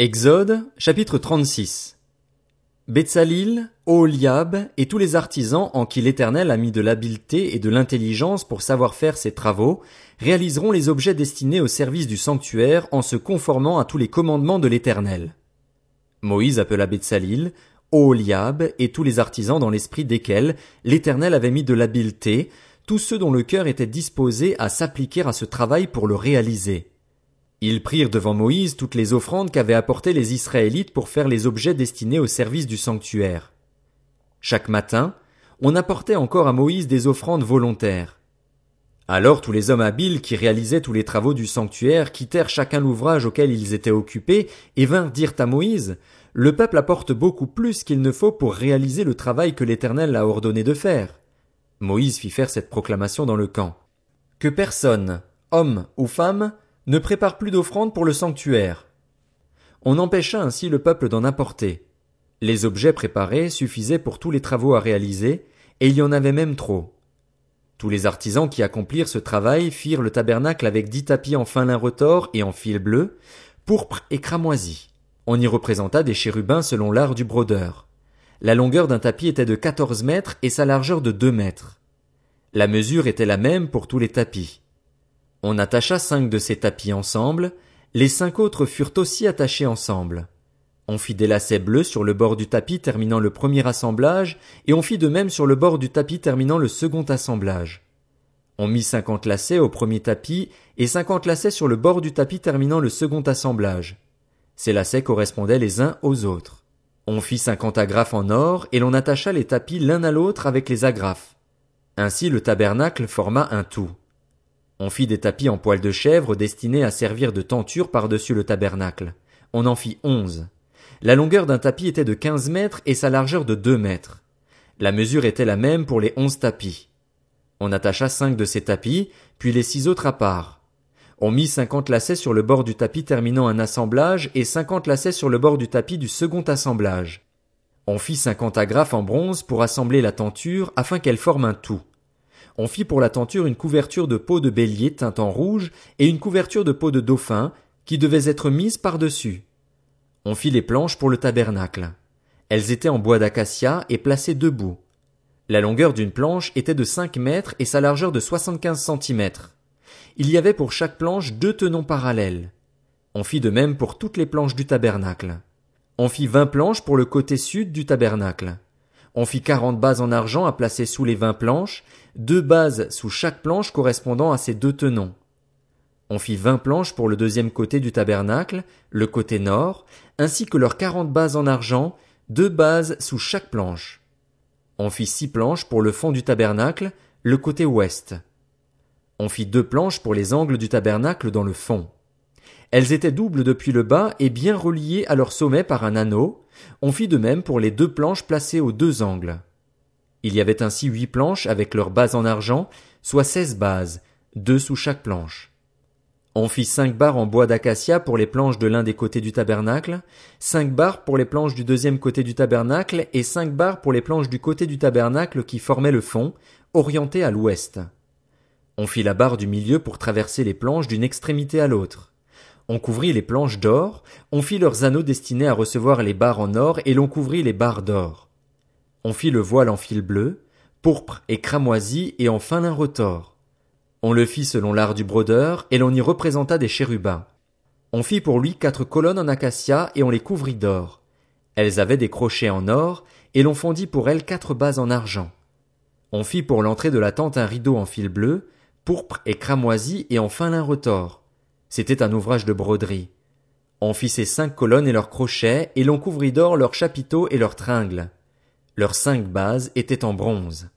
Exode, chapitre 36. Betsalil, Oholiab et tous les artisans en qui l'Éternel a mis de l'habileté et de l'intelligence pour savoir faire ses travaux, réaliseront les objets destinés au service du sanctuaire en se conformant à tous les commandements de l'Éternel. Moïse appela Betsalil, Oholiab et tous les artisans dans l'esprit desquels l'Éternel avait mis de l'habileté, tous ceux dont le cœur était disposé à s'appliquer à ce travail pour le réaliser. Ils prirent devant Moïse toutes les offrandes qu'avaient apportées les Israélites pour faire les objets destinés au service du sanctuaire. Chaque matin, on apportait encore à Moïse des offrandes volontaires. Alors tous les hommes habiles qui réalisaient tous les travaux du sanctuaire quittèrent chacun l'ouvrage auquel ils étaient occupés et vinrent dire à Moïse, Le peuple apporte beaucoup plus qu'il ne faut pour réaliser le travail que l'Éternel a ordonné de faire. Moïse fit faire cette proclamation dans le camp. Que personne, homme ou femme, ne prépare plus d'offrandes pour le sanctuaire. On empêcha ainsi le peuple d'en apporter. Les objets préparés suffisaient pour tous les travaux à réaliser, et il y en avait même trop. Tous les artisans qui accomplirent ce travail firent le tabernacle avec dix tapis en fin lin retors et en fil bleu, pourpre et cramoisi. On y représenta des chérubins selon l'art du brodeur. La longueur d'un tapis était de quatorze mètres et sa largeur de deux mètres. La mesure était la même pour tous les tapis. On attacha cinq de ces tapis ensemble, les cinq autres furent aussi attachés ensemble. On fit des lacets bleus sur le bord du tapis terminant le premier assemblage, et on fit de même sur le bord du tapis terminant le second assemblage. On mit cinquante lacets au premier tapis et cinquante lacets sur le bord du tapis terminant le second assemblage. Ces lacets correspondaient les uns aux autres. On fit cinquante agrafes en or et l'on attacha les tapis l'un à l'autre avec les agrafes. Ainsi le tabernacle forma un tout. On fit des tapis en poil de chèvre destinés à servir de tenture par-dessus le tabernacle. On en fit onze. La longueur d'un tapis était de quinze mètres et sa largeur de deux mètres. La mesure était la même pour les onze tapis. On attacha cinq de ces tapis, puis les six autres à part. On mit cinquante lacets sur le bord du tapis terminant un assemblage et cinquante lacets sur le bord du tapis du second assemblage. On fit cinquante agrafes en bronze pour assembler la tenture afin qu'elle forme un tout. On fit pour la tenture une couverture de peau de bélier teinte en rouge et une couverture de peau de dauphin qui devaient être mises par-dessus. On fit les planches pour le tabernacle. Elles étaient en bois d'acacia et placées debout. La longueur d'une planche était de cinq mètres et sa largeur de soixante-quinze centimètres. Il y avait pour chaque planche deux tenons parallèles. On fit de même pour toutes les planches du tabernacle. On fit vingt planches pour le côté sud du tabernacle. On fit quarante bases en argent à placer sous les vingt planches, deux bases sous chaque planche correspondant à ces deux tenons. On fit vingt planches pour le deuxième côté du tabernacle, le côté nord, ainsi que leurs quarante bases en argent, deux bases sous chaque planche. On fit six planches pour le fond du tabernacle, le côté ouest. On fit deux planches pour les angles du tabernacle dans le fond. Elles étaient doubles depuis le bas et bien reliées à leur sommet par un anneau. On fit de même pour les deux planches placées aux deux angles. Il y avait ainsi huit planches avec leurs bases en argent, soit seize bases, deux sous chaque planche. On fit cinq barres en bois d'acacia pour les planches de l'un des côtés du tabernacle, cinq barres pour les planches du deuxième côté du tabernacle et cinq barres pour les planches du côté du tabernacle qui formaient le fond, orienté à l'ouest. On fit la barre du milieu pour traverser les planches d'une extrémité à l'autre. On couvrit les planches d'or, on fit leurs anneaux destinés à recevoir les barres en or et l'on couvrit les barres d'or. On fit le voile en fil bleu, pourpre et cramoisi et en fin lin retors. On le fit selon l'art du brodeur et l'on y représenta des chérubins. On fit pour lui quatre colonnes en acacia et on les couvrit d'or. Elles avaient des crochets en or et l'on fondit pour elles quatre bases en argent. On fit pour l'entrée de la tente un rideau en fil bleu, pourpre et cramoisi et en fin lin retors. C'était un ouvrage de broderie. On fit ces cinq colonnes et leurs crochets, et l'on couvrit d'or leurs chapiteaux et leurs tringles. Leurs cinq bases étaient en bronze.